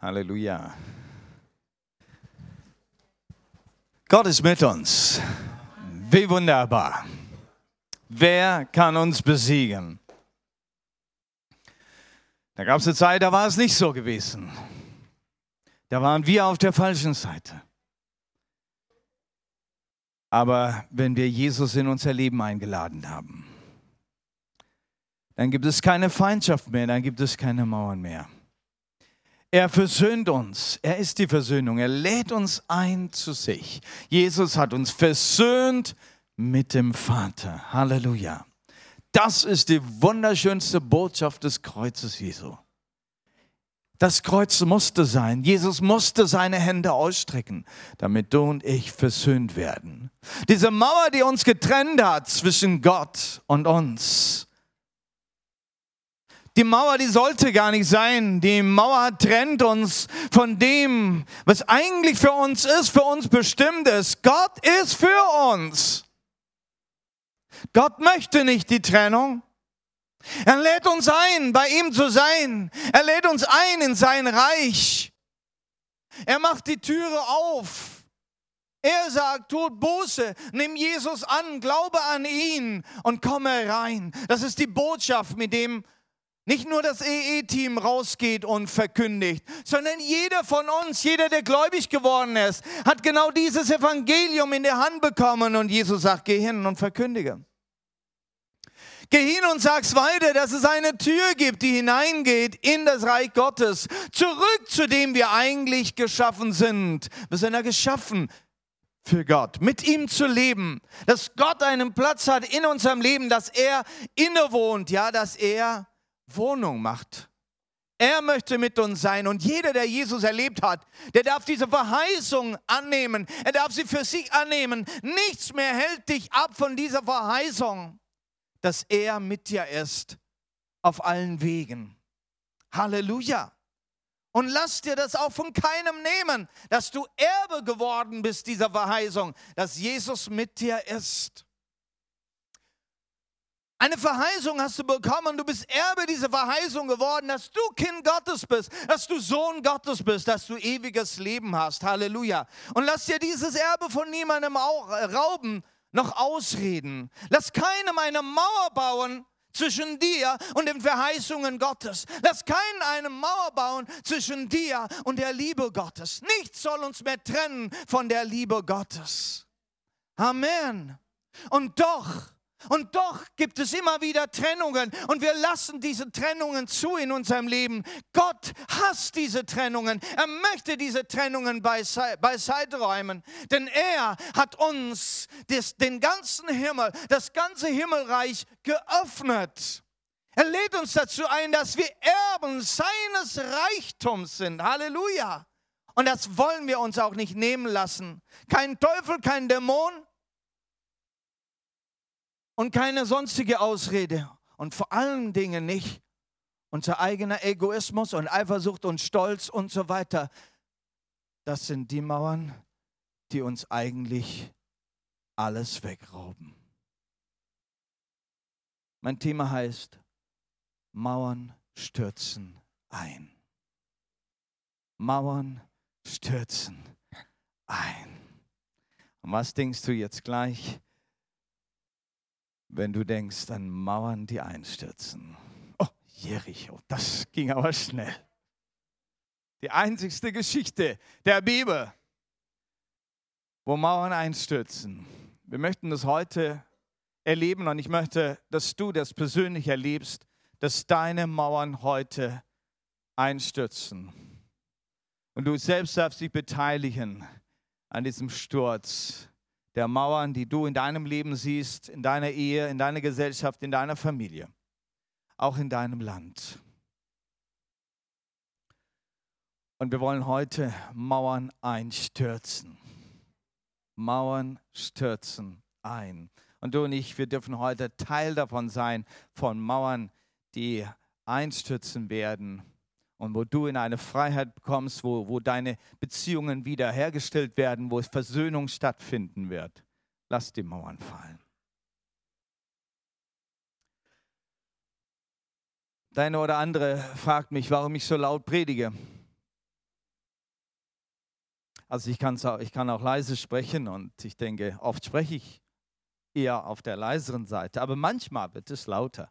Halleluja. Gott ist mit uns. Wie wunderbar. Wer kann uns besiegen? Da gab es eine Zeit, da war es nicht so gewesen. Da waren wir auf der falschen Seite. Aber wenn wir Jesus in unser Leben eingeladen haben, dann gibt es keine Feindschaft mehr, dann gibt es keine Mauern mehr. Er versöhnt uns. Er ist die Versöhnung. Er lädt uns ein zu sich. Jesus hat uns versöhnt mit dem Vater. Halleluja. Das ist die wunderschönste Botschaft des Kreuzes Jesu. Das Kreuz musste sein. Jesus musste seine Hände ausstrecken, damit du und ich versöhnt werden. Diese Mauer, die uns getrennt hat zwischen Gott und uns, die Mauer, die sollte gar nicht sein. Die Mauer trennt uns von dem, was eigentlich für uns ist, für uns bestimmt ist. Gott ist für uns. Gott möchte nicht die Trennung. Er lädt uns ein, bei ihm zu sein. Er lädt uns ein in sein Reich. Er macht die Türe auf. Er sagt, tut Buße, nimm Jesus an, glaube an ihn und komme rein. Das ist die Botschaft, mit dem nicht nur das EE-Team rausgeht und verkündigt, sondern jeder von uns, jeder, der gläubig geworden ist, hat genau dieses Evangelium in der Hand bekommen und Jesus sagt, geh hin und verkündige. Geh hin und sag's weiter, dass es eine Tür gibt, die hineingeht in das Reich Gottes, zurück zu dem wir eigentlich geschaffen sind. Wir sind ja geschaffen für Gott, mit ihm zu leben, dass Gott einen Platz hat in unserem Leben, dass er innewohnt, ja, dass er Wohnung macht. Er möchte mit uns sein und jeder, der Jesus erlebt hat, der darf diese Verheißung annehmen. Er darf sie für sich annehmen. Nichts mehr hält dich ab von dieser Verheißung, dass er mit dir ist auf allen Wegen. Halleluja. Und lass dir das auch von keinem nehmen, dass du Erbe geworden bist dieser Verheißung, dass Jesus mit dir ist. Eine Verheißung hast du bekommen, du bist Erbe dieser Verheißung geworden, dass du Kind Gottes bist, dass du Sohn Gottes bist, dass du ewiges Leben hast. Halleluja. Und lass dir dieses Erbe von niemandem äh, rauben, noch ausreden. Lass keinem eine Mauer bauen zwischen dir und den Verheißungen Gottes. Lass keinen eine Mauer bauen zwischen dir und der Liebe Gottes. Nichts soll uns mehr trennen von der Liebe Gottes. Amen. Und doch und doch gibt es immer wieder Trennungen und wir lassen diese Trennungen zu in unserem Leben. Gott hasst diese Trennungen. Er möchte diese Trennungen beiseite räumen, denn er hat uns des, den ganzen Himmel, das ganze Himmelreich geöffnet. Er lädt uns dazu ein, dass wir Erben seines Reichtums sind. Halleluja. Und das wollen wir uns auch nicht nehmen lassen. Kein Teufel, kein Dämon, und keine sonstige Ausrede und vor allen Dingen nicht unser eigener Egoismus und Eifersucht und Stolz und so weiter. Das sind die Mauern, die uns eigentlich alles wegrauben. Mein Thema heißt, Mauern stürzen ein. Mauern stürzen ein. Und was denkst du jetzt gleich? Wenn du denkst an Mauern, die einstürzen. Oh, Jericho, das ging aber schnell. Die einzigste Geschichte der Bibel, wo Mauern einstürzen. Wir möchten das heute erleben und ich möchte, dass du das persönlich erlebst, dass deine Mauern heute einstürzen. Und du selbst darfst dich beteiligen an diesem Sturz der Mauern, die du in deinem Leben siehst, in deiner Ehe, in deiner Gesellschaft, in deiner Familie, auch in deinem Land. Und wir wollen heute Mauern einstürzen. Mauern stürzen ein. Und du und ich, wir dürfen heute Teil davon sein, von Mauern, die einstürzen werden und wo du in eine Freiheit kommst, wo, wo deine Beziehungen wiederhergestellt werden, wo Versöhnung stattfinden wird. Lass die Mauern fallen. Deine oder andere fragt mich, warum ich so laut predige. Also ich, auch, ich kann auch leise sprechen und ich denke, oft spreche ich eher auf der leiseren Seite, aber manchmal wird es lauter.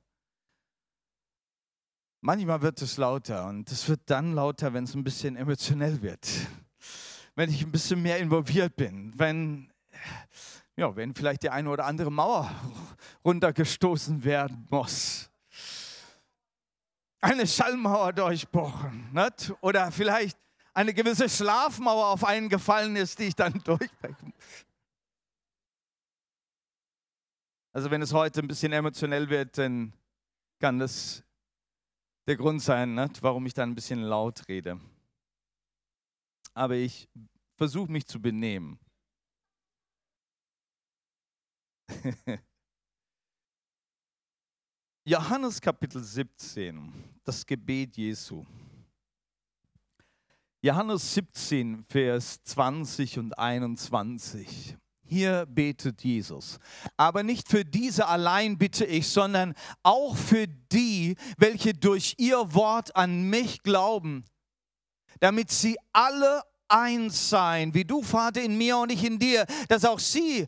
Manchmal wird es lauter und es wird dann lauter, wenn es ein bisschen emotionell wird, wenn ich ein bisschen mehr involviert bin, wenn, ja, wenn vielleicht die eine oder andere Mauer runtergestoßen werden muss. Eine Schallmauer durchbrochen nicht? oder vielleicht eine gewisse Schlafmauer auf einen gefallen ist, die ich dann durchbrechen muss. Also wenn es heute ein bisschen emotionell wird, dann kann das der Grund sein, ne, warum ich dann ein bisschen laut rede. Aber ich versuche mich zu benehmen. Johannes Kapitel 17, das Gebet Jesu. Johannes 17, Vers 20 und 21. Hier betet Jesus. Aber nicht für diese allein bitte ich, sondern auch für die, welche durch ihr Wort an mich glauben, damit sie alle eins sein, wie du, Vater, in mir und ich in dir, dass auch sie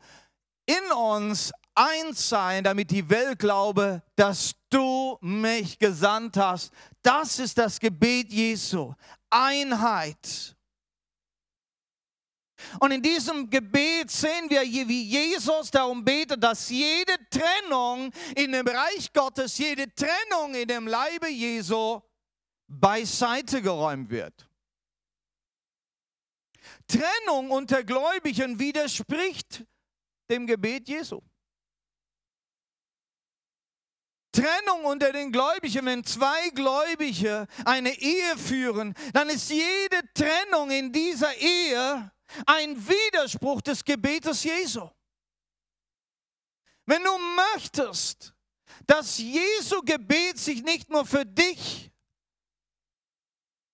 in uns eins sein, damit die Welt glaube, dass du mich gesandt hast. Das ist das Gebet Jesu. Einheit. Und in diesem Gebet sehen wir, wie Jesus darum betet, dass jede Trennung in dem Reich Gottes, jede Trennung in dem Leibe Jesu beiseite geräumt wird. Trennung unter Gläubigen widerspricht dem Gebet Jesu. Trennung unter den Gläubigen, wenn zwei Gläubige eine Ehe führen, dann ist jede Trennung in dieser Ehe ein Widerspruch des Gebetes Jesu. Wenn du möchtest, dass Jesu Gebet sich nicht nur für dich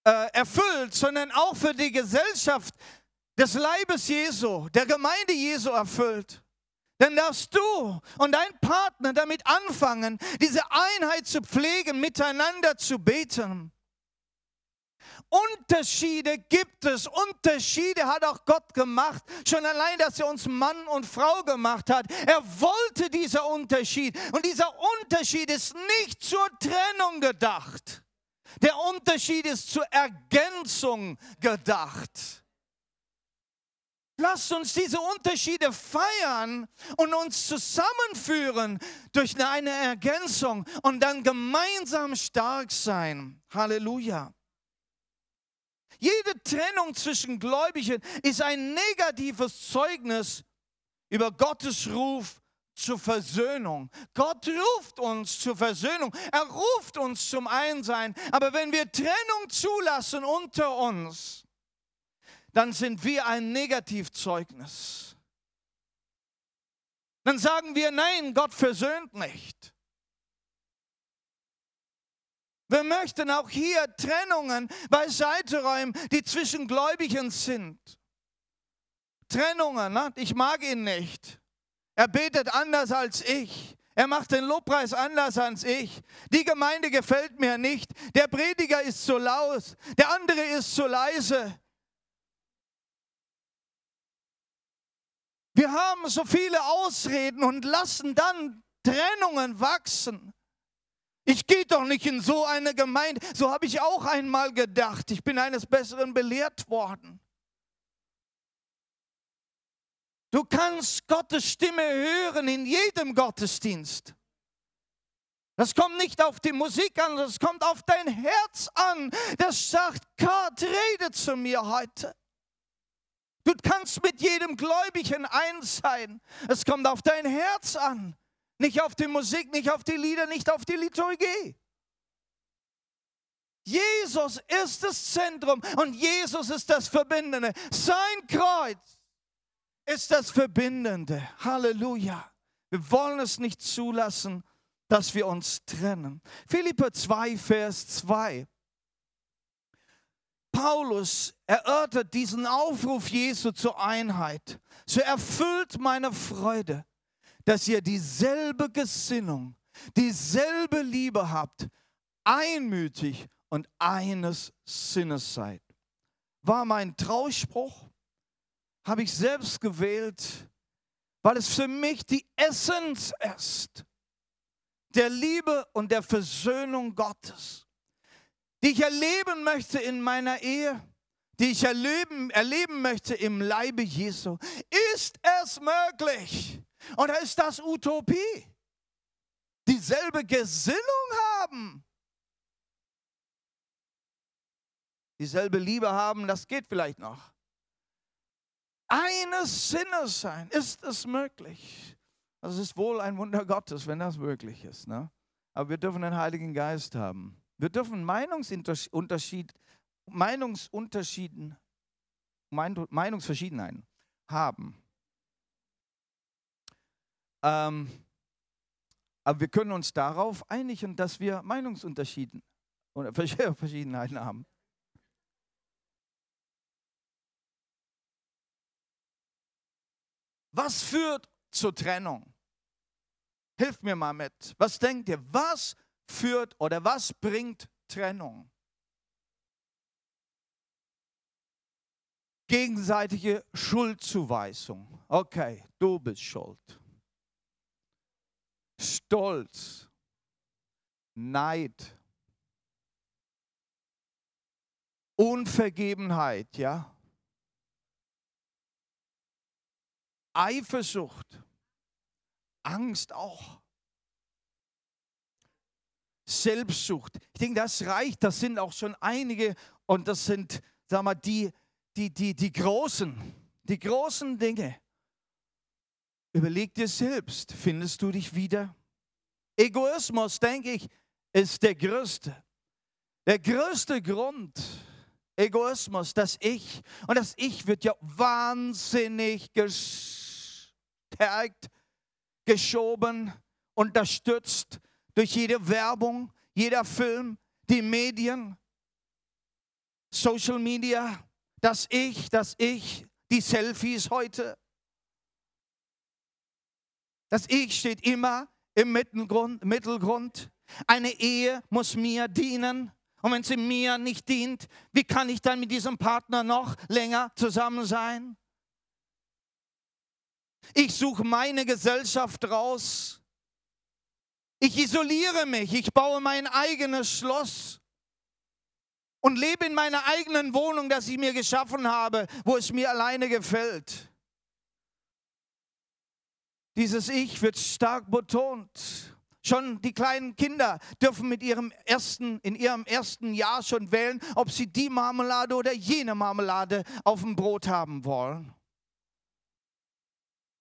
äh, erfüllt, sondern auch für die Gesellschaft des Leibes Jesu, der Gemeinde Jesu erfüllt, dann darfst du und dein Partner damit anfangen, diese Einheit zu pflegen, miteinander zu beten. Unterschiede gibt es. Unterschiede hat auch Gott gemacht. Schon allein, dass er uns Mann und Frau gemacht hat. Er wollte dieser Unterschied. Und dieser Unterschied ist nicht zur Trennung gedacht. Der Unterschied ist zur Ergänzung gedacht. Lasst uns diese Unterschiede feiern und uns zusammenführen durch eine Ergänzung und dann gemeinsam stark sein. Halleluja. Jede Trennung zwischen Gläubigen ist ein negatives Zeugnis über Gottes Ruf zur Versöhnung. Gott ruft uns zur Versöhnung. Er ruft uns zum Einsein. Aber wenn wir Trennung zulassen unter uns, dann sind wir ein Negativzeugnis. Dann sagen wir, nein, Gott versöhnt nicht. Wir möchten auch hier Trennungen beiseite räumen, die zwischen Gläubigen sind. Trennungen, ne? ich mag ihn nicht. Er betet anders als ich. Er macht den Lobpreis anders als ich. Die Gemeinde gefällt mir nicht. Der Prediger ist zu laut. Der andere ist zu leise. Wir haben so viele Ausreden und lassen dann Trennungen wachsen. Ich gehe doch nicht in so eine Gemeinde. So habe ich auch einmal gedacht. Ich bin eines Besseren belehrt worden. Du kannst Gottes Stimme hören in jedem Gottesdienst. Das kommt nicht auf die Musik an, das kommt auf dein Herz an. Das sagt, Gott, rede zu mir heute. Du kannst mit jedem Gläubigen eins sein. Es kommt auf dein Herz an. Nicht auf die Musik, nicht auf die Lieder, nicht auf die Liturgie. Jesus ist das Zentrum und Jesus ist das Verbindende. Sein Kreuz ist das Verbindende. Halleluja. Wir wollen es nicht zulassen, dass wir uns trennen. Philipper 2, Vers 2. Paulus erörtert diesen Aufruf Jesu zur Einheit. So erfüllt meine Freude, dass ihr dieselbe Gesinnung, dieselbe Liebe habt, einmütig und eines Sinnes seid. War mein Trauspruch, habe ich selbst gewählt, weil es für mich die Essenz ist der Liebe und der Versöhnung Gottes, die ich erleben möchte in meiner Ehe, die ich erleben, erleben möchte im Leibe Jesu. Ist es möglich? Oder ist das Utopie? Dieselbe Gesinnung haben. Dieselbe Liebe haben, das geht vielleicht noch. Eines Sinnes sein, ist es möglich? Das ist wohl ein Wunder Gottes, wenn das möglich ist. Ne? Aber wir dürfen den Heiligen Geist haben. Wir dürfen Meinungsunterschied, Meinungsunterschieden, Meinungsverschiedenheiten haben. Ähm, aber wir können uns darauf einigen, dass wir Meinungsunterschieden oder Verschiedenheiten haben. Was führt zur Trennung? Hilf mir mal mit. Was denkt ihr? Was führt oder was bringt Trennung? Gegenseitige Schuldzuweisung. Okay, du bist schuld. Stolz, Neid, Unvergebenheit, ja. Eifersucht, Angst auch. Selbstsucht. Ich denke, das reicht. Das sind auch schon einige und das sind, sag mal, die, die, die, die großen, die großen Dinge. Überleg dir selbst, findest du dich wieder? Egoismus, denke ich, ist der größte. Der größte Grund, Egoismus, das Ich. Und das Ich wird ja wahnsinnig gestärkt, geschoben, unterstützt durch jede Werbung, jeder Film, die Medien, Social Media, das Ich, das Ich, die Selfies heute. Das Ich steht immer im Mittelgrund. Eine Ehe muss mir dienen. Und wenn sie mir nicht dient, wie kann ich dann mit diesem Partner noch länger zusammen sein? Ich suche meine Gesellschaft raus. Ich isoliere mich. Ich baue mein eigenes Schloss und lebe in meiner eigenen Wohnung, das ich mir geschaffen habe, wo es mir alleine gefällt. Dieses Ich wird stark betont. Schon die kleinen Kinder dürfen mit ihrem ersten, in ihrem ersten Jahr schon wählen, ob sie die Marmelade oder jene Marmelade auf dem Brot haben wollen.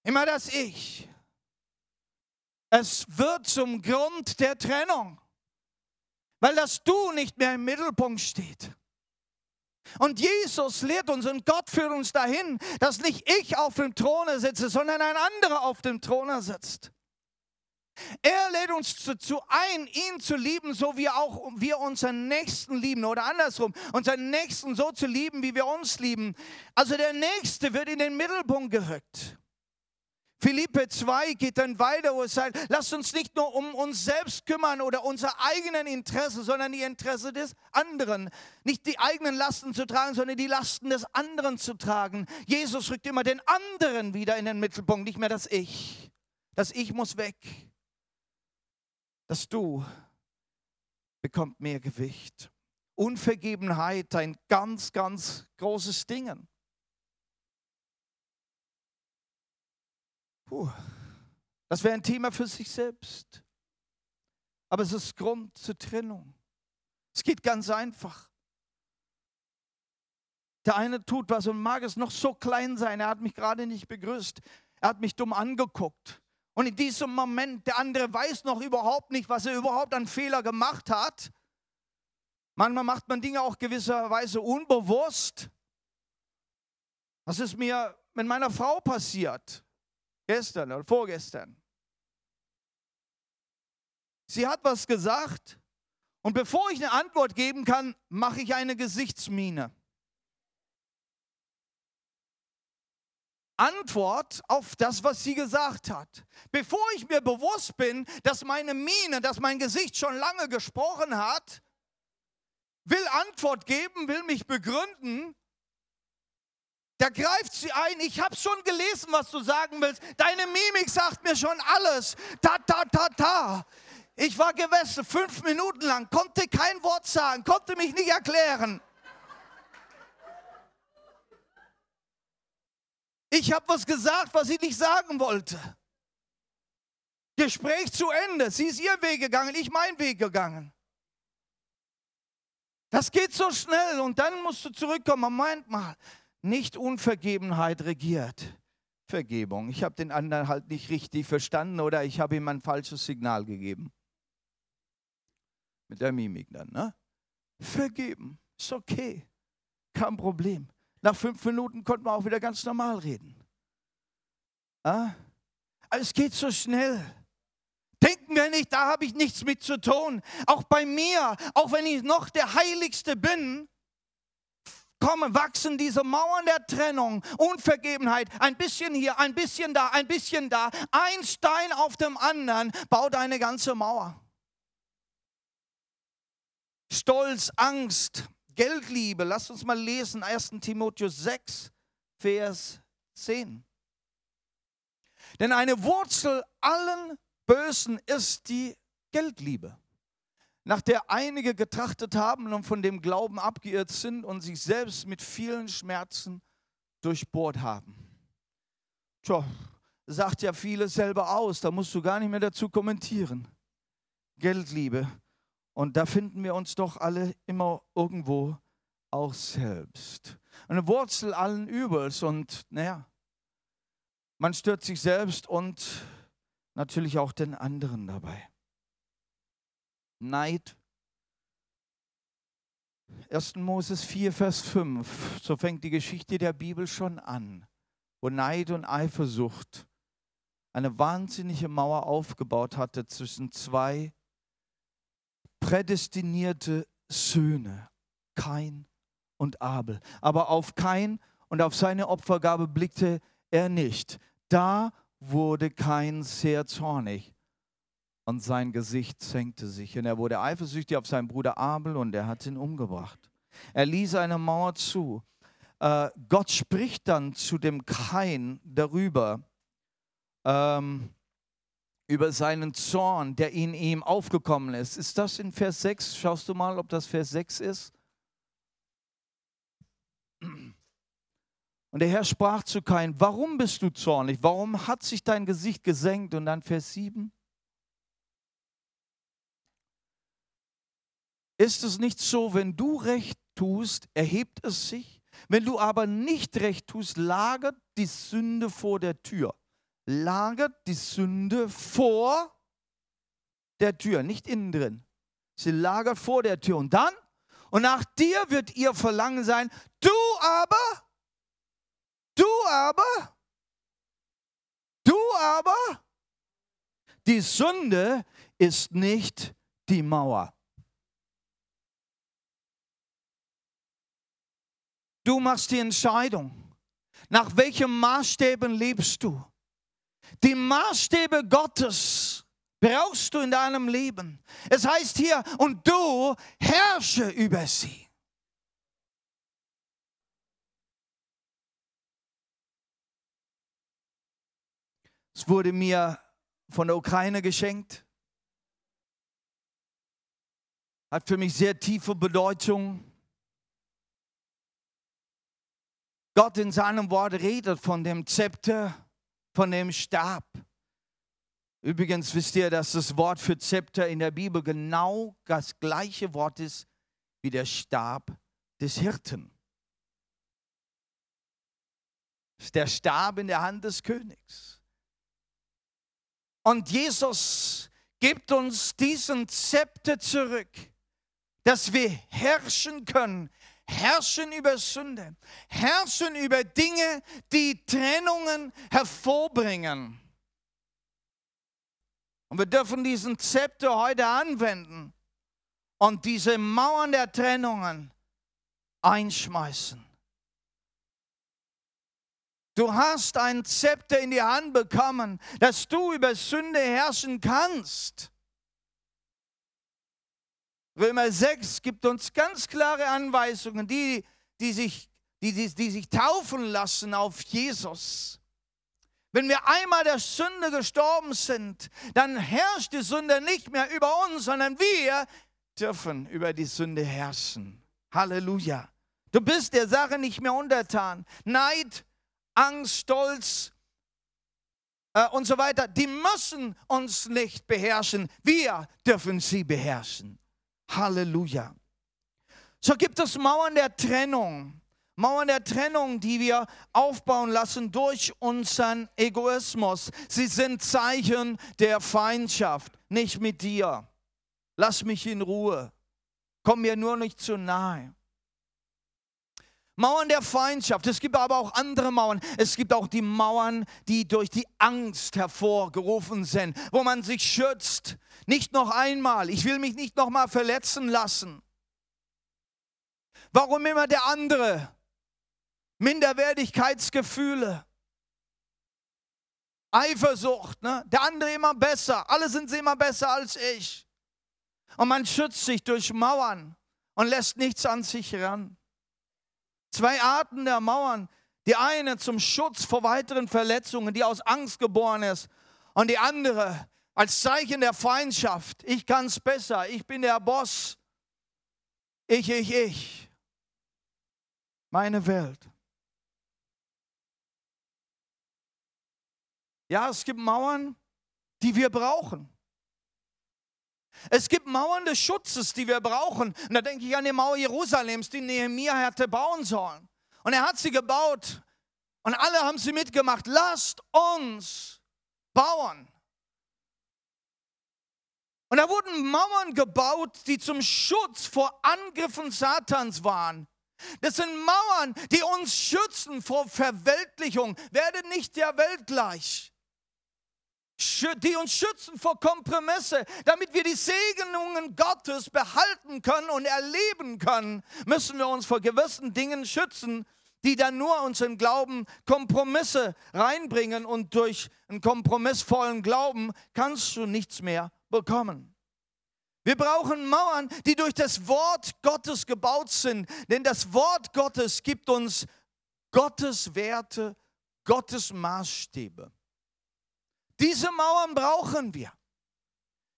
Immer das Ich. Es wird zum Grund der Trennung, weil das Du nicht mehr im Mittelpunkt steht. Und Jesus lehrt uns und Gott führt uns dahin, dass nicht ich auf dem Throne sitze, sondern ein anderer auf dem Throne sitzt. Er lädt uns dazu ein, ihn zu lieben, so wie auch wir unseren Nächsten lieben oder andersrum, unseren Nächsten so zu lieben, wie wir uns lieben. Also der Nächste wird in den Mittelpunkt gerückt. Philippe 2 geht dann weiter, wo es sagt, lasst uns nicht nur um uns selbst kümmern oder unser eigenen Interesse, sondern die Interesse des anderen. Nicht die eigenen Lasten zu tragen, sondern die Lasten des anderen zu tragen. Jesus rückt immer den anderen wieder in den Mittelpunkt, nicht mehr das Ich. Das Ich muss weg. Das Du bekommt mehr Gewicht. Unvergebenheit, ein ganz, ganz großes Ding. Puh, das wäre ein Thema für sich selbst. Aber es ist Grund zur Trennung. Es geht ganz einfach. Der eine tut was und mag es noch so klein sein. Er hat mich gerade nicht begrüßt. Er hat mich dumm angeguckt. Und in diesem Moment, der andere weiß noch überhaupt nicht, was er überhaupt an Fehler gemacht hat. Manchmal macht man Dinge auch gewisserweise unbewusst. Das ist mir mit meiner Frau passiert. Gestern oder vorgestern. Sie hat was gesagt und bevor ich eine Antwort geben kann, mache ich eine Gesichtsmiene. Antwort auf das, was sie gesagt hat. Bevor ich mir bewusst bin, dass meine Miene, dass mein Gesicht schon lange gesprochen hat, will Antwort geben, will mich begründen, Da greift sie ein. Ich habe schon gelesen, was du sagen willst. Deine Mimik sagt mir schon alles. Ta, ta, ta, ta. Ich war gewesen, fünf Minuten lang, konnte kein Wort sagen, konnte mich nicht erklären. Ich habe was gesagt, was ich nicht sagen wollte. Gespräch zu Ende. Sie ist ihr Weg gegangen, ich mein Weg gegangen. Das geht so schnell und dann musst du zurückkommen. Moment mal, nicht Unvergebenheit regiert. Vergebung. Ich habe den anderen halt nicht richtig verstanden oder ich habe ihm ein falsches Signal gegeben. Mit der Mimik dann, ne? Vergeben. Ist okay. Kein Problem. Nach fünf Minuten konnten wir auch wieder ganz normal reden. Ah? Es geht so schnell. Denken wir nicht, da habe ich nichts mit zu tun. Auch bei mir, auch wenn ich noch der Heiligste bin, kommen, wachsen diese Mauern der Trennung, Unvergebenheit, ein bisschen hier, ein bisschen da, ein bisschen da. Ein Stein auf dem anderen baut eine ganze Mauer. Stolz, Angst, Geldliebe. Lasst uns mal lesen, 1 Timotheus 6, Vers 10. Denn eine Wurzel allen Bösen ist die Geldliebe, nach der einige getrachtet haben und von dem Glauben abgeirrt sind und sich selbst mit vielen Schmerzen durchbohrt haben. Tja, sagt ja viele selber aus, da musst du gar nicht mehr dazu kommentieren. Geldliebe. Und da finden wir uns doch alle immer irgendwo auch selbst. Eine Wurzel allen Übels und naja, man stört sich selbst und natürlich auch den anderen dabei. Neid. 1. Moses 4, Vers 5. So fängt die Geschichte der Bibel schon an, wo Neid und Eifersucht eine wahnsinnige Mauer aufgebaut hatte zwischen zwei prädestinierte Söhne, Kain und Abel. Aber auf Kain und auf seine Opfergabe blickte er nicht. Da wurde Kain sehr zornig und sein Gesicht senkte sich. Und er wurde eifersüchtig auf seinen Bruder Abel und er hat ihn umgebracht. Er ließ eine Mauer zu. Äh, Gott spricht dann zu dem Kain darüber, ähm, über seinen Zorn, der in ihm aufgekommen ist. Ist das in Vers 6? Schaust du mal, ob das Vers 6 ist? Und der Herr sprach zu Kain, warum bist du zornig? Warum hat sich dein Gesicht gesenkt? Und dann Vers 7. Ist es nicht so, wenn du recht tust, erhebt es sich? Wenn du aber nicht recht tust, lagert die Sünde vor der Tür. Lagert die Sünde vor der Tür, nicht innen drin. Sie lagert vor der Tür. Und dann, und nach dir wird ihr Verlangen sein, du aber Du aber, du aber, die Sünde ist nicht die Mauer. Du machst die Entscheidung. Nach welchen Maßstäben lebst du? Die Maßstäbe Gottes brauchst du in deinem Leben. Es heißt hier, und du herrsche über sie. Es wurde mir von der Ukraine geschenkt. Hat für mich sehr tiefe Bedeutung. Gott in seinem Wort redet von dem Zepter, von dem Stab. Übrigens wisst ihr, dass das Wort für Zepter in der Bibel genau das gleiche Wort ist wie der Stab des Hirten. Das ist der Stab in der Hand des Königs. Und Jesus gibt uns diesen Zepter zurück, dass wir herrschen können. Herrschen über Sünde, herrschen über Dinge, die Trennungen hervorbringen. Und wir dürfen diesen Zepter heute anwenden und diese Mauern der Trennungen einschmeißen. Du hast ein Zepter in die Hand bekommen, dass du über Sünde herrschen kannst. Römer 6 gibt uns ganz klare Anweisungen, die, die sich die, die, die sich taufen lassen auf Jesus. Wenn wir einmal der Sünde gestorben sind, dann herrscht die Sünde nicht mehr über uns, sondern wir dürfen über die Sünde herrschen. Halleluja. Du bist der Sache nicht mehr untertan. Neid, Angst, Stolz äh, und so weiter, die müssen uns nicht beherrschen. Wir dürfen sie beherrschen. Halleluja. So gibt es Mauern der Trennung. Mauern der Trennung, die wir aufbauen lassen durch unseren Egoismus. Sie sind Zeichen der Feindschaft, nicht mit dir. Lass mich in Ruhe. Komm mir nur nicht zu nahe. Mauern der Feindschaft. Es gibt aber auch andere Mauern. Es gibt auch die Mauern, die durch die Angst hervorgerufen sind, wo man sich schützt. Nicht noch einmal. Ich will mich nicht noch mal verletzen lassen. Warum immer der andere? Minderwertigkeitsgefühle, Eifersucht, ne? der andere immer besser, alle sind sie immer besser als ich. Und man schützt sich durch Mauern und lässt nichts an sich ran. Zwei Arten der Mauern. Die eine zum Schutz vor weiteren Verletzungen, die aus Angst geboren ist. Und die andere als Zeichen der Feindschaft. Ich kann es besser, ich bin der Boss. Ich, ich, ich. Meine Welt. Ja, es gibt Mauern, die wir brauchen. Es gibt Mauern des Schutzes, die wir brauchen. Und da denke ich an die Mauer Jerusalems, die Nehemiah hätte bauen sollen. Und er hat sie gebaut. Und alle haben sie mitgemacht. Lasst uns bauen. Und da wurden Mauern gebaut, die zum Schutz vor Angriffen Satans waren. Das sind Mauern, die uns schützen vor Verweltlichung. Werde nicht der Welt gleich die uns schützen vor Kompromisse, damit wir die Segnungen Gottes behalten können und erleben können, müssen wir uns vor gewissen Dingen schützen, die dann nur unseren Glauben Kompromisse reinbringen und durch einen kompromissvollen Glauben kannst du nichts mehr bekommen. Wir brauchen Mauern, die durch das Wort Gottes gebaut sind, denn das Wort Gottes gibt uns Gottes Werte, Gottes Maßstäbe. Diese Mauern brauchen wir.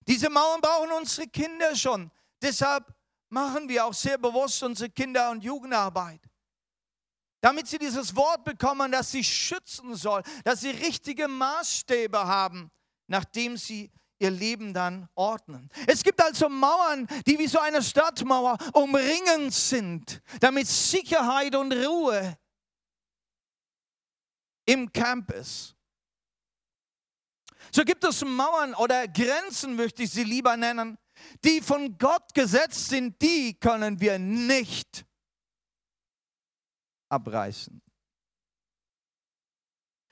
Diese Mauern brauchen unsere Kinder schon. Deshalb machen wir auch sehr bewusst unsere Kinder- und Jugendarbeit. Damit sie dieses Wort bekommen, das sie schützen soll, dass sie richtige Maßstäbe haben, nachdem sie ihr Leben dann ordnen. Es gibt also Mauern, die wie so eine Stadtmauer umringend sind, damit Sicherheit und Ruhe im Camp ist. So gibt es Mauern oder Grenzen, möchte ich sie lieber nennen, die von Gott gesetzt sind, die können wir nicht abreißen.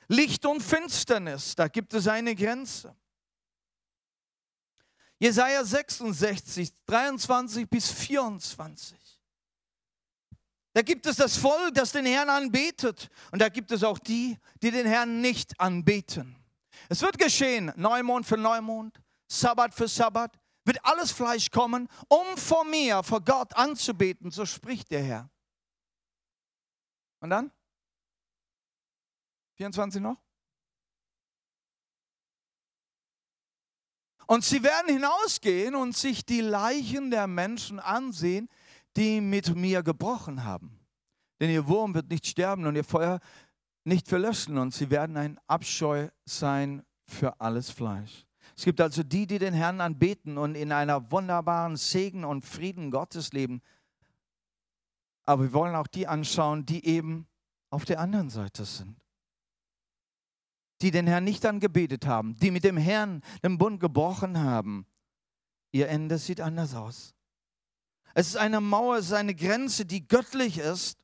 Licht und Finsternis, da gibt es eine Grenze. Jesaja 66, 23 bis 24. Da gibt es das Volk, das den Herrn anbetet. Und da gibt es auch die, die den Herrn nicht anbeten. Es wird geschehen, Neumond für Neumond, Sabbat für Sabbat, wird alles Fleisch kommen, um vor mir, vor Gott anzubeten, so spricht der Herr. Und dann? 24 noch? Und sie werden hinausgehen und sich die Leichen der Menschen ansehen, die mit mir gebrochen haben. Denn ihr Wurm wird nicht sterben und ihr Feuer nicht verlöschen und sie werden ein Abscheu sein für alles Fleisch. Es gibt also die, die den Herrn anbeten und in einer wunderbaren Segen und Frieden Gottes leben. Aber wir wollen auch die anschauen, die eben auf der anderen Seite sind. Die den Herrn nicht angebetet haben, die mit dem Herrn den Bund gebrochen haben. Ihr Ende sieht anders aus. Es ist eine Mauer, es ist eine Grenze, die göttlich ist.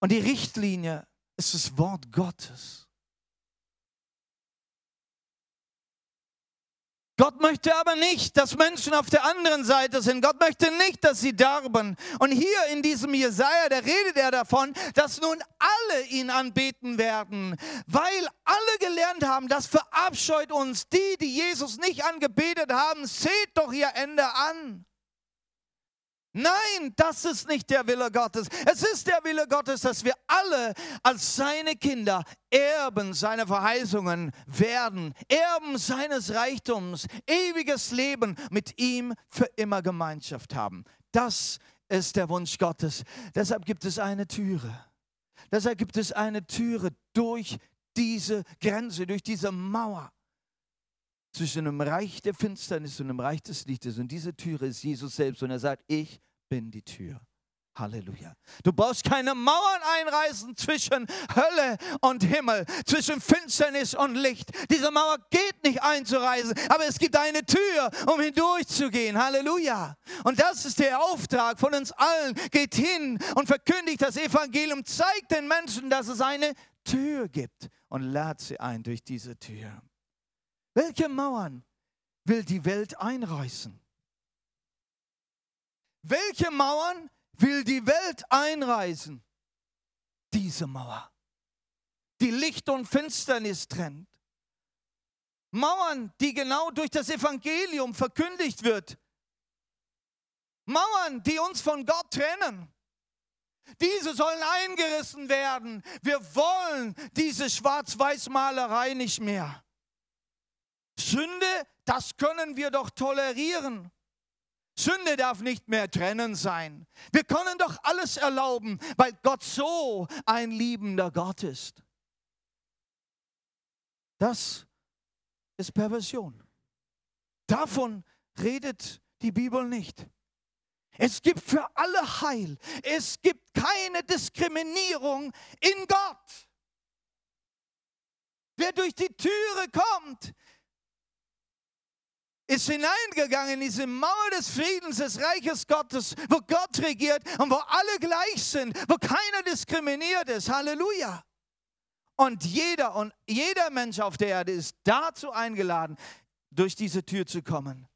Und die Richtlinie ist das Wort Gottes. Gott möchte aber nicht, dass Menschen auf der anderen Seite sind. Gott möchte nicht, dass sie darben. Und hier in diesem Jesaja, da redet er davon, dass nun alle ihn anbeten werden, weil alle gelernt haben, das verabscheut uns. Die, die Jesus nicht angebetet haben, seht doch ihr Ende an. Nein, das ist nicht der Wille Gottes. Es ist der Wille Gottes, dass wir alle als seine Kinder Erben seiner Verheißungen werden, Erben seines Reichtums, ewiges Leben mit ihm für immer Gemeinschaft haben. Das ist der Wunsch Gottes. Deshalb gibt es eine Türe. Deshalb gibt es eine Türe durch diese Grenze, durch diese Mauer zwischen dem Reich der Finsternis und dem Reich des Lichtes. Und diese Türe ist Jesus selbst. Und er sagt, ich bin die Tür. Halleluja. Du brauchst keine Mauern einreißen zwischen Hölle und Himmel, zwischen Finsternis und Licht. Diese Mauer geht nicht einzureißen, aber es gibt eine Tür, um hindurchzugehen. Halleluja. Und das ist der Auftrag von uns allen. Geht hin und verkündigt das Evangelium, zeigt den Menschen, dass es eine Tür gibt und lad sie ein durch diese Tür. Welche Mauern will die Welt einreißen? Welche Mauern will die Welt einreißen? Diese Mauer, die Licht und Finsternis trennt. Mauern, die genau durch das Evangelium verkündigt wird. Mauern, die uns von Gott trennen. Diese sollen eingerissen werden. Wir wollen diese Schwarz-Weiß-Malerei nicht mehr. Sünde, das können wir doch tolerieren. Sünde darf nicht mehr trennen sein. Wir können doch alles erlauben, weil Gott so ein liebender Gott ist. Das ist Perversion. Davon redet die Bibel nicht. Es gibt für alle Heil. Es gibt keine Diskriminierung in Gott. Wer durch die Türe kommt, ist hineingegangen in diese Mauer des Friedens des Reiches Gottes, wo Gott regiert und wo alle gleich sind, wo keiner diskriminiert ist. Halleluja. Und jeder und jeder Mensch auf der Erde ist dazu eingeladen, durch diese Tür zu kommen.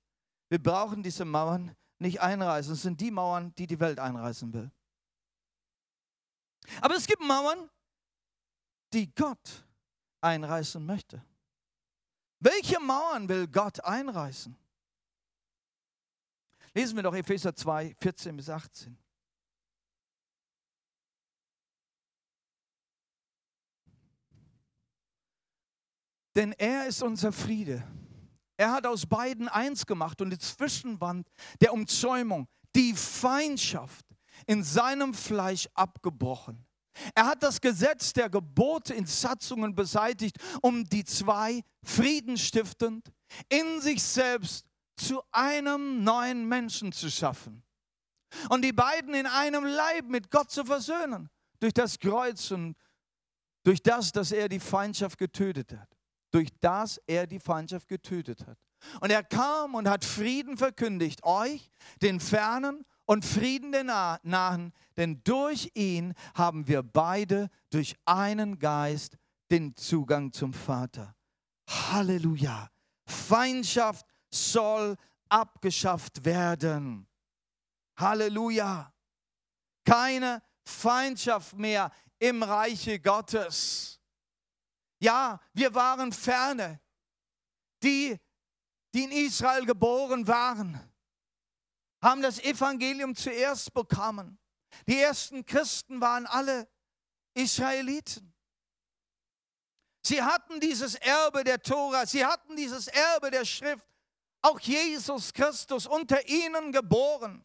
Wir brauchen diese Mauern nicht einreißen. Es sind die Mauern, die die Welt einreißen will. Aber es gibt Mauern, die Gott einreißen möchte. Welche Mauern will Gott einreißen? Lesen wir doch Epheser 2, 14 bis 18. Denn er ist unser Friede. Er hat aus beiden eins gemacht und die Zwischenwand der Umzäumung, die Feindschaft in seinem Fleisch abgebrochen er hat das Gesetz der Gebote in Satzungen beseitigt, um die zwei friedenstiftend in sich selbst zu einem neuen Menschen zu schaffen. Und die beiden in einem Leib mit Gott zu versöhnen. Durch das Kreuz und durch das, dass er die Feindschaft getötet hat. Durch das er die Feindschaft getötet hat. Und er kam und hat Frieden verkündigt, euch, den Fernen und Frieden den Nahen, denn durch ihn haben wir beide durch einen Geist den Zugang zum Vater. Halleluja. Feindschaft soll abgeschafft werden. Halleluja. Keine Feindschaft mehr im Reiche Gottes. Ja, wir waren ferne. Die, die in Israel geboren waren, haben das Evangelium zuerst bekommen. Die ersten Christen waren alle Israeliten. Sie hatten dieses Erbe der Tora, sie hatten dieses Erbe der Schrift, auch Jesus Christus unter ihnen geboren.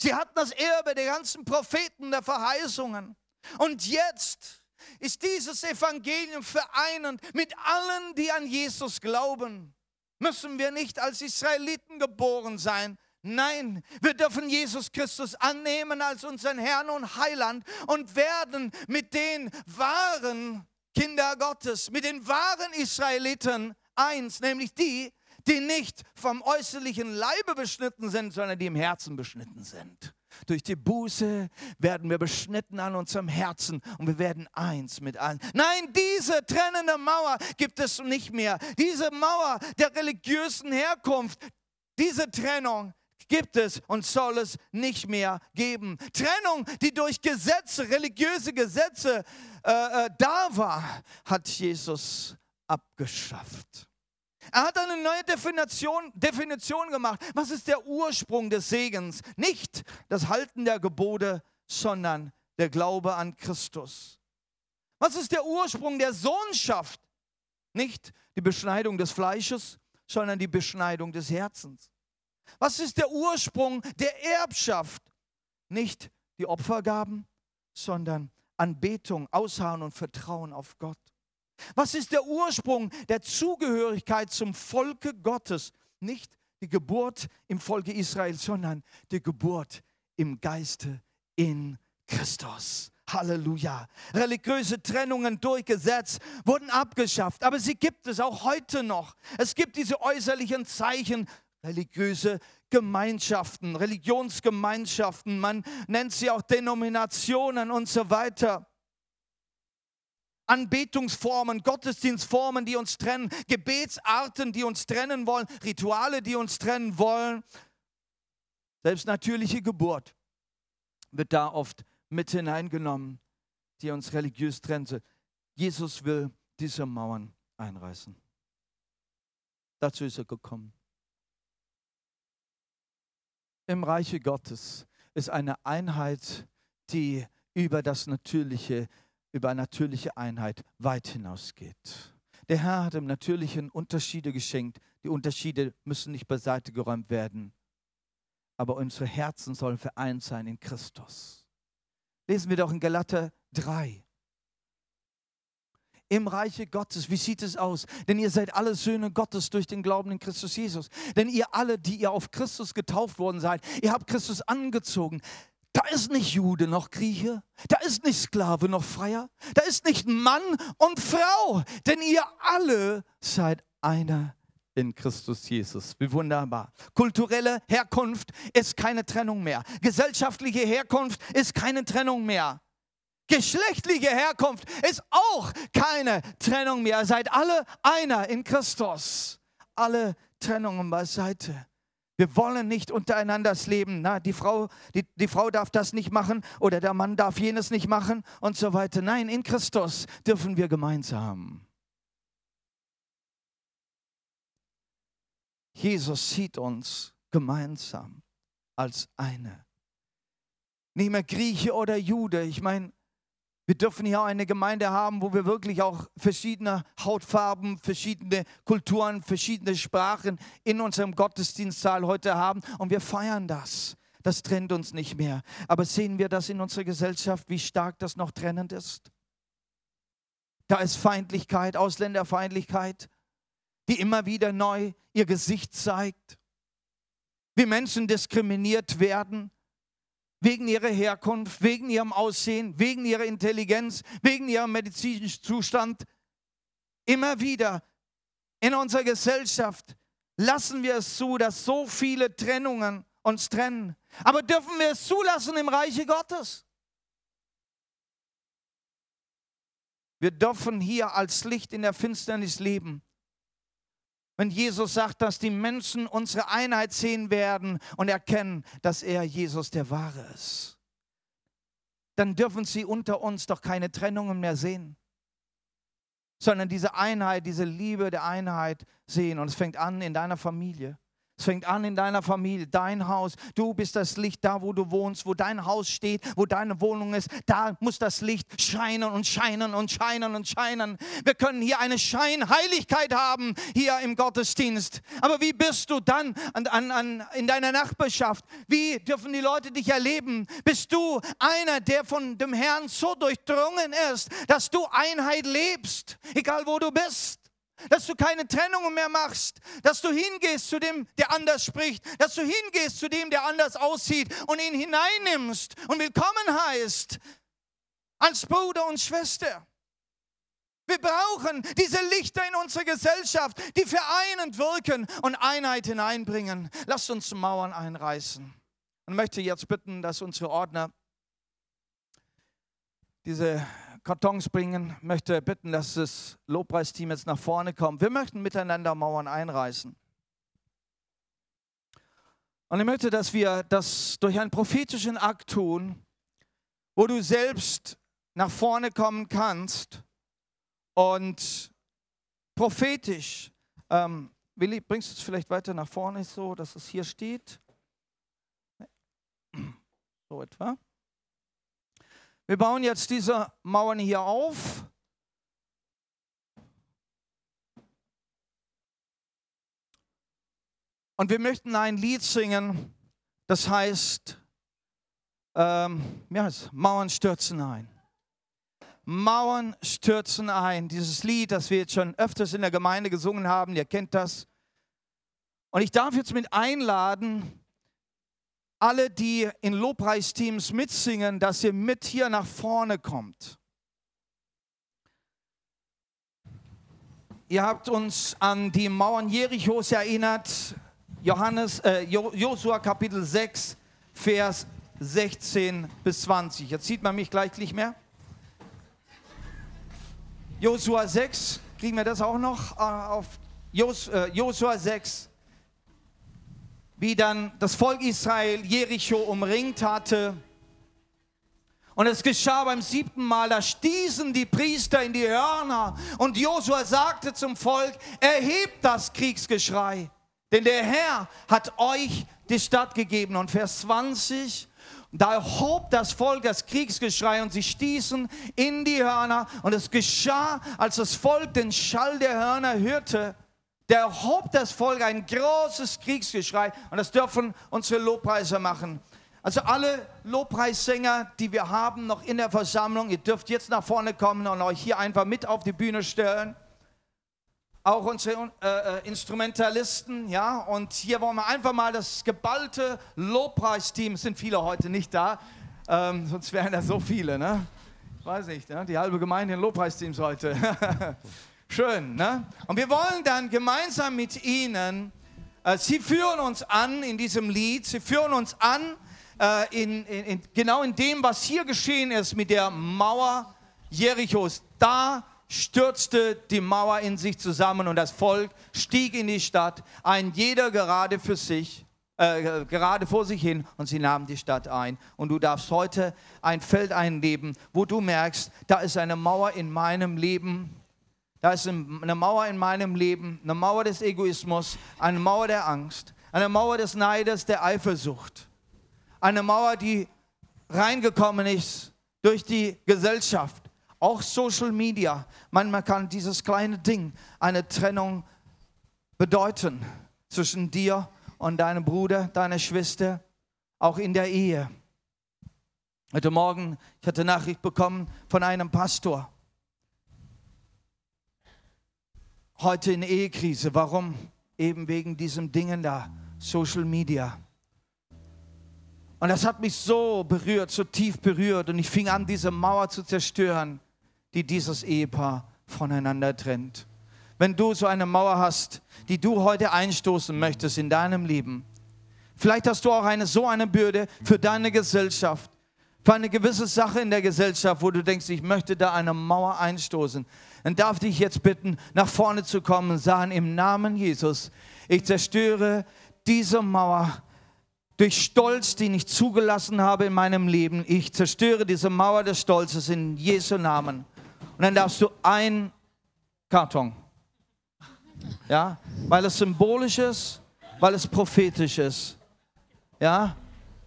Sie hatten das Erbe der ganzen Propheten, der Verheißungen. Und jetzt ist dieses Evangelium vereinend mit allen, die an Jesus glauben. Müssen wir nicht als Israeliten geboren sein? Nein, wir dürfen Jesus Christus annehmen als unseren Herrn und Heiland und werden mit den wahren Kinder Gottes, mit den wahren Israeliten eins, nämlich die, die nicht vom äußerlichen Leibe beschnitten sind, sondern die im Herzen beschnitten sind. Durch die Buße werden wir beschnitten an unserem Herzen und wir werden eins mit allen. Nein, diese trennende Mauer gibt es nicht mehr. Diese Mauer der religiösen Herkunft, diese Trennung gibt es und soll es nicht mehr geben. Trennung, die durch Gesetze, religiöse Gesetze äh, äh, da war, hat Jesus abgeschafft. Er hat eine neue Definition, Definition gemacht. Was ist der Ursprung des Segens? Nicht das Halten der Gebote, sondern der Glaube an Christus. Was ist der Ursprung der Sohnschaft? Nicht die Beschneidung des Fleisches, sondern die Beschneidung des Herzens. Was ist der Ursprung der Erbschaft? Nicht die Opfergaben, sondern Anbetung, Ausharren und Vertrauen auf Gott. Was ist der Ursprung der Zugehörigkeit zum Volke Gottes? Nicht die Geburt im Volke Israel, sondern die Geburt im Geiste in Christus. Halleluja. Religiöse Trennungen durchgesetzt, wurden abgeschafft, aber sie gibt es auch heute noch. Es gibt diese äußerlichen Zeichen, religiöse Gemeinschaften, Religionsgemeinschaften, man nennt sie auch Denominationen und so weiter. Anbetungsformen, Gottesdienstformen, die uns trennen, Gebetsarten, die uns trennen wollen, Rituale, die uns trennen wollen. Selbst natürliche Geburt wird da oft mit hineingenommen, die uns religiös trennen. Jesus will diese Mauern einreißen. Dazu ist er gekommen. Im Reiche Gottes ist eine Einheit, die über das Natürliche über natürliche Einheit weit hinausgeht. Der Herr hat im Natürlichen Unterschiede geschenkt. Die Unterschiede müssen nicht beiseite geräumt werden. Aber unsere Herzen sollen vereint sein in Christus. Lesen wir doch in Galater 3. Im Reiche Gottes, wie sieht es aus? Denn ihr seid alle Söhne Gottes durch den Glauben in Christus Jesus. Denn ihr alle, die ihr auf Christus getauft worden seid, ihr habt Christus angezogen. Da ist nicht Jude noch Grieche, da ist nicht Sklave noch Freier, da ist nicht Mann und Frau, denn ihr alle seid einer in Christus Jesus. Wie wunderbar. Kulturelle Herkunft ist keine Trennung mehr. Gesellschaftliche Herkunft ist keine Trennung mehr. Geschlechtliche Herkunft ist auch keine Trennung mehr. Seid alle einer in Christus. Alle Trennungen beiseite. Wir wollen nicht untereinander Leben. Na, die, Frau, die, die Frau darf das nicht machen oder der Mann darf jenes nicht machen und so weiter. Nein, in Christus dürfen wir gemeinsam. Jesus sieht uns gemeinsam als eine. Nicht mehr Grieche oder Jude. Ich meine, wir dürfen hier eine Gemeinde haben, wo wir wirklich auch verschiedene Hautfarben, verschiedene Kulturen, verschiedene Sprachen in unserem Gottesdienstsaal heute haben und wir feiern das. Das trennt uns nicht mehr. Aber sehen wir das in unserer Gesellschaft, wie stark das noch trennend ist? Da ist Feindlichkeit, Ausländerfeindlichkeit, die immer wieder neu ihr Gesicht zeigt. Wie Menschen diskriminiert werden, wegen ihrer Herkunft, wegen ihrem Aussehen, wegen ihrer Intelligenz, wegen ihrem medizinischen Zustand. Immer wieder in unserer Gesellschaft lassen wir es zu, dass so viele Trennungen uns trennen. Aber dürfen wir es zulassen im Reiche Gottes? Wir dürfen hier als Licht in der Finsternis leben. Wenn Jesus sagt, dass die Menschen unsere Einheit sehen werden und erkennen, dass er Jesus der Wahre ist, dann dürfen sie unter uns doch keine Trennungen mehr sehen, sondern diese Einheit, diese Liebe der Einheit sehen. Und es fängt an in deiner Familie. Es fängt an in deiner Familie, dein Haus. Du bist das Licht da, wo du wohnst, wo dein Haus steht, wo deine Wohnung ist. Da muss das Licht scheinen und scheinen und scheinen und scheinen. Wir können hier eine Scheinheiligkeit haben, hier im Gottesdienst. Aber wie bist du dann an, an, an, in deiner Nachbarschaft? Wie dürfen die Leute dich erleben? Bist du einer, der von dem Herrn so durchdrungen ist, dass du Einheit lebst, egal wo du bist? Dass du keine Trennungen mehr machst, dass du hingehst zu dem, der anders spricht, dass du hingehst zu dem, der anders aussieht und ihn hineinnimmst und willkommen heißt als Bruder und Schwester. Wir brauchen diese Lichter in unserer Gesellschaft, die vereinend wirken und Einheit hineinbringen. Lasst uns Mauern einreißen. Und möchte jetzt bitten, dass unsere Ordner diese Kartons bringen, möchte bitten, dass das Lobpreisteam jetzt nach vorne kommt. Wir möchten miteinander Mauern einreißen. Und ich möchte, dass wir das durch einen prophetischen Akt tun, wo du selbst nach vorne kommen kannst und prophetisch ähm, Willi, bringst du es vielleicht weiter nach vorne so, dass es hier steht? So etwa. Wir bauen jetzt diese Mauern hier auf. Und wir möchten ein Lied singen, das heißt, ähm, ja, Mauern stürzen ein. Mauern stürzen ein. Dieses Lied, das wir jetzt schon öfters in der Gemeinde gesungen haben, ihr kennt das. Und ich darf jetzt mit einladen, alle, die in Lobpreisteams mitsingen, dass ihr mit hier nach vorne kommt. Ihr habt uns an die Mauern Jerichos erinnert, Johannes, äh, Josua Kapitel 6, Vers 16 bis 20. Jetzt sieht man mich gleich nicht mehr. Josua 6, kriegen wir das auch noch äh, auf Jos, äh, Josua 6, wie dann das Volk Israel Jericho umringt hatte. Und es geschah beim siebten Mal, da stießen die Priester in die Hörner und Josua sagte zum Volk, erhebt das Kriegsgeschrei, denn der Herr hat euch die Stadt gegeben. Und Vers 20, da hob das Volk das Kriegsgeschrei und sie stießen in die Hörner. Und es geschah, als das Volk den Schall der Hörner hörte, der hob das Volk ein großes Kriegsgeschrei. Und das dürfen unsere Lobpreiser machen. Also alle Lobpreissänger, die wir haben noch in der Versammlung, ihr dürft jetzt nach vorne kommen und euch hier einfach mit auf die Bühne stellen. Auch unsere äh, äh Instrumentalisten, ja. Und hier wollen wir einfach mal das geballte Lobpreisteam, es sind viele heute nicht da, ähm, sonst wären da so viele, ne? Ich weiß nicht, ne? die halbe Gemeinde in Lobpreisteams heute. Schön, ne? Und wir wollen dann gemeinsam mit Ihnen, äh, Sie führen uns an in diesem Lied, Sie führen uns an äh, in, in, in, genau in dem, was hier geschehen ist mit der Mauer Jerichos. Da stürzte die Mauer in sich zusammen und das Volk stieg in die Stadt, ein jeder gerade für sich, äh, gerade vor sich hin und sie nahmen die Stadt ein. Und du darfst heute ein Feld einleben, wo du merkst, da ist eine Mauer in meinem Leben, da ist eine Mauer in meinem Leben, eine Mauer des Egoismus, eine Mauer der Angst, eine Mauer des Neides, der Eifersucht. Eine Mauer, die reingekommen ist durch die Gesellschaft, auch Social Media. Manchmal kann dieses kleine Ding eine Trennung bedeuten zwischen dir und deinem Bruder, deiner Schwester, auch in der Ehe. Heute Morgen, ich hatte Nachricht bekommen von einem Pastor. Heute in Ehekrise. Warum? Eben wegen diesen Dingen da, Social Media. Und das hat mich so berührt, so tief berührt. Und ich fing an, diese Mauer zu zerstören, die dieses Ehepaar voneinander trennt. Wenn du so eine Mauer hast, die du heute einstoßen möchtest in deinem Leben, vielleicht hast du auch eine, so eine Bürde für deine Gesellschaft, für eine gewisse Sache in der Gesellschaft, wo du denkst, ich möchte da eine Mauer einstoßen dann darf ich jetzt bitten, nach vorne zu kommen und sagen, im Namen Jesus, ich zerstöre diese Mauer durch Stolz, den ich zugelassen habe in meinem Leben. Ich zerstöre diese Mauer des Stolzes in Jesu Namen. Und dann darfst du ein Karton. Ja, weil es symbolisch ist, weil es prophetisch ist. Ja,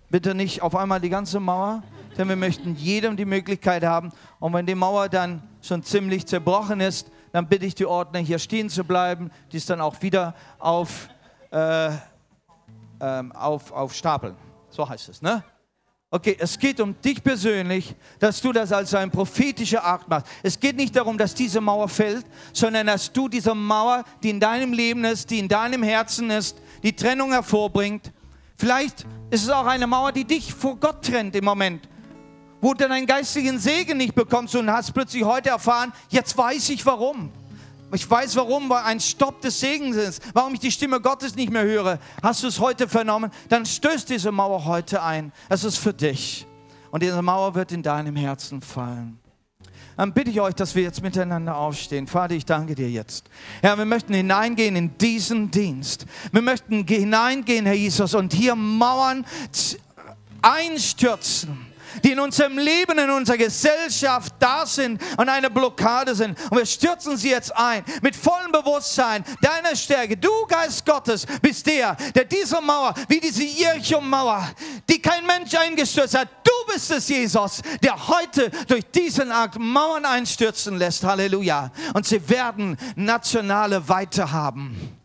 bitte nicht auf einmal die ganze Mauer, denn wir möchten jedem die Möglichkeit haben. Und wenn die Mauer dann schon ziemlich zerbrochen ist, dann bitte ich die Ordner hier stehen zu bleiben, die es dann auch wieder auf, äh, ähm, auf, auf Stapeln. So heißt es, ne? Okay, es geht um dich persönlich, dass du das als ein prophetischer Akt machst. Es geht nicht darum, dass diese Mauer fällt, sondern dass du diese Mauer, die in deinem Leben ist, die in deinem Herzen ist, die Trennung hervorbringt. Vielleicht ist es auch eine Mauer, die dich vor Gott trennt im Moment wo du deinen geistigen Segen nicht bekommst und hast plötzlich heute erfahren, jetzt weiß ich warum. Ich weiß warum, weil ein Stopp des Segens ist, warum ich die Stimme Gottes nicht mehr höre. Hast du es heute vernommen? Dann stößt diese Mauer heute ein. Es ist für dich. Und diese Mauer wird in deinem Herzen fallen. Dann bitte ich euch, dass wir jetzt miteinander aufstehen. Vater, ich danke dir jetzt. Herr, wir möchten hineingehen in diesen Dienst. Wir möchten hineingehen, Herr Jesus, und hier Mauern einstürzen die in unserem Leben, in unserer Gesellschaft da sind und eine Blockade sind. Und wir stürzen sie jetzt ein mit vollem Bewusstsein deiner Stärke. Du, Geist Gottes, bist der, der diese Mauer, wie diese Jericho-Mauer, die kein Mensch eingestürzt hat, du bist es, Jesus, der heute durch diesen Akt Mauern einstürzen lässt. Halleluja. Und sie werden nationale Weite haben.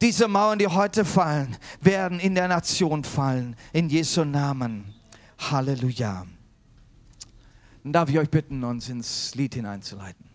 Diese Mauern, die heute fallen, werden in der Nation fallen. In Jesu Namen. Halleluja. Darf ich euch bitten, uns ins Lied hineinzuleiten?